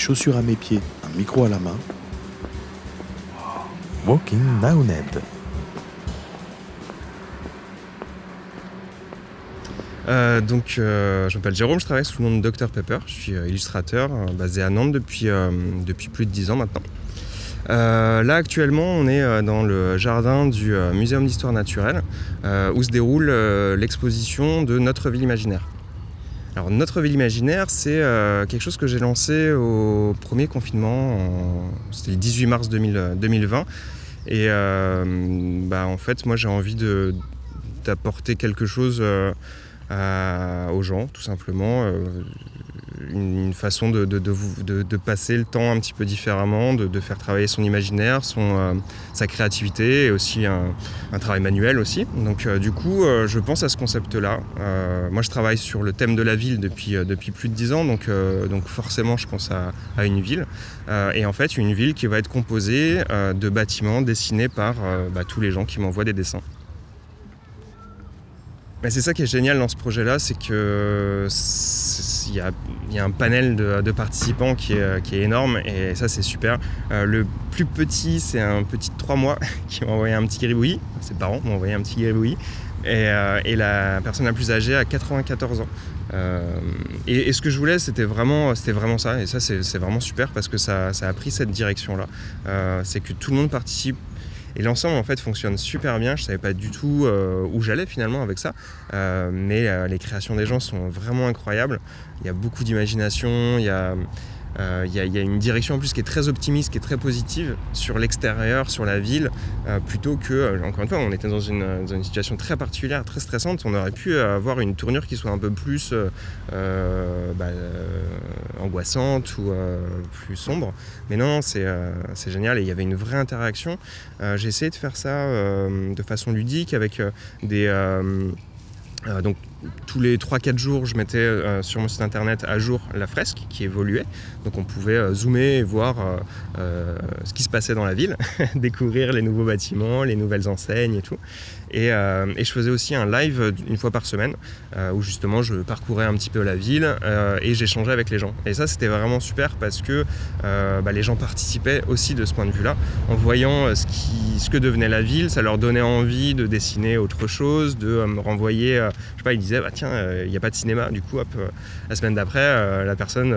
chaussures à mes pieds, un micro à la main. Walking Ned. Euh, donc, euh, je m'appelle Jérôme, je travaille sous le nom de Dr Pepper. Je suis euh, illustrateur basé à Nantes depuis, depuis plus de 10 ans maintenant. là actuellement on est dans le jardin du Muséum d'histoire naturelle où se déroule l'exposition de Notre ville imaginaire. Alors Notre ville imaginaire c'est quelque chose que j'ai lancé au premier confinement, c'était le 18 mars 2020 et bah, en fait moi j'ai envie d'apporter quelque chose aux gens, tout simplement. Euh, une, façon de, de, passer le temps un petit peu différemment, de, faire travailler son imaginaire, son, euh, sa créativité et aussi un, travail manuel aussi. Donc euh, du coup, je pense à ce concept-là. moi, je travaille sur le thème de la ville depuis, depuis plus de dix ans, donc, donc forcément, je pense à, une ville. et en fait, une ville qui va être composée de bâtiments dessinés par bah, tous les gens qui m'envoient des dessins c'est ça qui est génial dans ce projet-là, c'est que il y, a, un panel de, participants qui est, énorme et ça c'est super. Euh, le plus petit, c'est un petit de 3 mois qui m'a envoyé un petit gribouillis. Ses parents m'ont envoyé un petit gribouillis. Et, euh, et, la personne la plus âgée a 94 ans. Euh, et, ce que je voulais, c'était vraiment, vraiment ça. Et ça, c'est vraiment super parce que ça, ça a pris cette direction-là. c'est que tout le monde participe et l'ensemble en fait fonctionne super bien. Je savais pas du tout euh, où j'allais finalement avec ça, euh, mais euh, les créations des gens sont vraiment incroyables. Il y a beaucoup d'imagination, il y a une direction en plus qui est très optimiste, qui est très positive sur l'extérieur, sur la ville, plutôt que, encore une fois, on était dans une, situation très particulière, très stressante. On aurait pu avoir une tournure qui soit un peu plus bah, angoissante ou plus sombre. Mais non, c'est génial et il y avait une vraie interaction. J'ai essayé de faire ça de façon ludique avec des. Donc tous les 3-4 jours, je mettais euh, sur mon site internet à jour la fresque qui évoluait. Donc on pouvait euh, zoomer et voir euh, ce qui se passait dans la ville, découvrir les nouveaux bâtiments, les nouvelles enseignes et tout. Et, je faisais aussi un live une fois par semaine où justement je parcourais un petit peu la ville et j'échangeais avec les gens. Et ça c'était vraiment super parce que bah, les gens participaient aussi de ce point de vue-là en voyant ce, ce que devenait la ville. Ça leur donnait envie de dessiner autre chose, de me renvoyer, je sais pas, ils disaient bah, tiens, euh, il n'y a pas de cinéma. Du coup, hop, euh, la semaine d'après, euh, la personne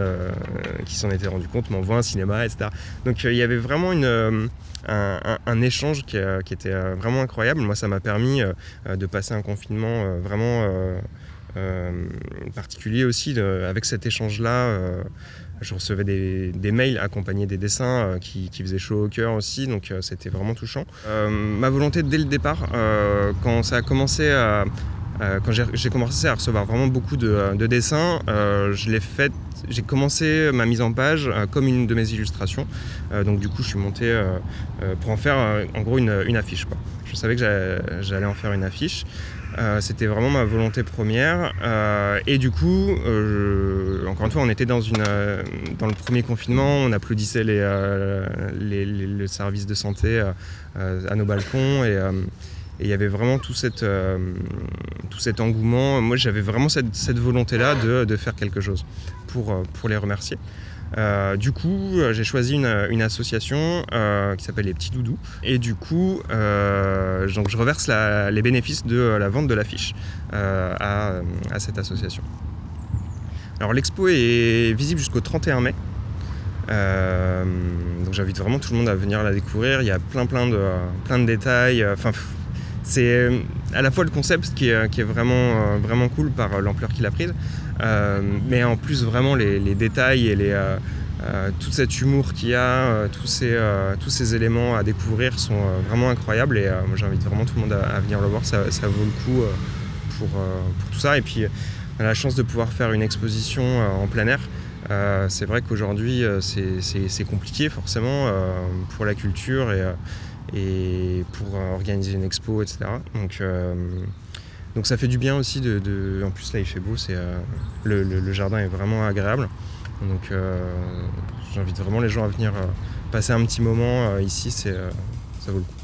qui s'en était rendu compte m'envoie un cinéma, etc. Donc il y avait vraiment une, un, échange qui, était vraiment incroyable. Moi, ça m'a permis de passer un confinement vraiment particulier aussi avec cet échange-là je recevais des, mails accompagnés des dessins qui, faisaient chaud au cœur aussi, donc c'était vraiment touchant. ma volonté dès le départ, quand ça a commencé à, euh, quand j'ai commencé à recevoir vraiment beaucoup de, euh, dessins, euh, je l'ai fait, j'ai commencé ma mise en page comme une de mes illustrations. donc du coup, je suis monté pour en faire en gros une, affiche. Je savais que j'allais en faire une affiche. C'était vraiment ma volonté première. et du coup, encore une fois, on était dans le premier confinement, on applaudissait les, les, le service de santé à nos balcons. Et, et il y avait vraiment euh, tout cet engouement. Moi, j'avais vraiment cette, volonté-là de, faire quelque chose pour, euh, les remercier. Euh, du coup, j'ai choisi une, association qui s'appelle Les Petits Doudous. Et du coup, je reverse les bénéfices de la vente de l'affiche à, cette association. Alors l'expo est visible jusqu'au 31 mai. donc j'invite vraiment tout le monde à venir la découvrir. Il y a plein plein de, détails. C'est euh, à la fois le concept qui est, vraiment, euh, vraiment cool par euh, l'ampleur qu'il a prise, mais en plus vraiment les, détails et les, tout cet humour qu'il y a, tous, ces, tous ces éléments à découvrir sont vraiment incroyables et moi j'invite vraiment tout le monde à, venir le voir, ça, vaut le coup pour, pour, tout ça. Et puis on a la chance de pouvoir faire une exposition en plein air. c'est vrai qu'aujourd'hui c'est compliqué forcément pour la culture et et pour organiser une expo, etc. Donc, euh, donc ça fait du bien aussi de, En plus là il fait beau, euh, le, jardin est vraiment agréable. Donc euh, j'invite vraiment les gens à venir passer un petit moment ici, ça vaut le coup.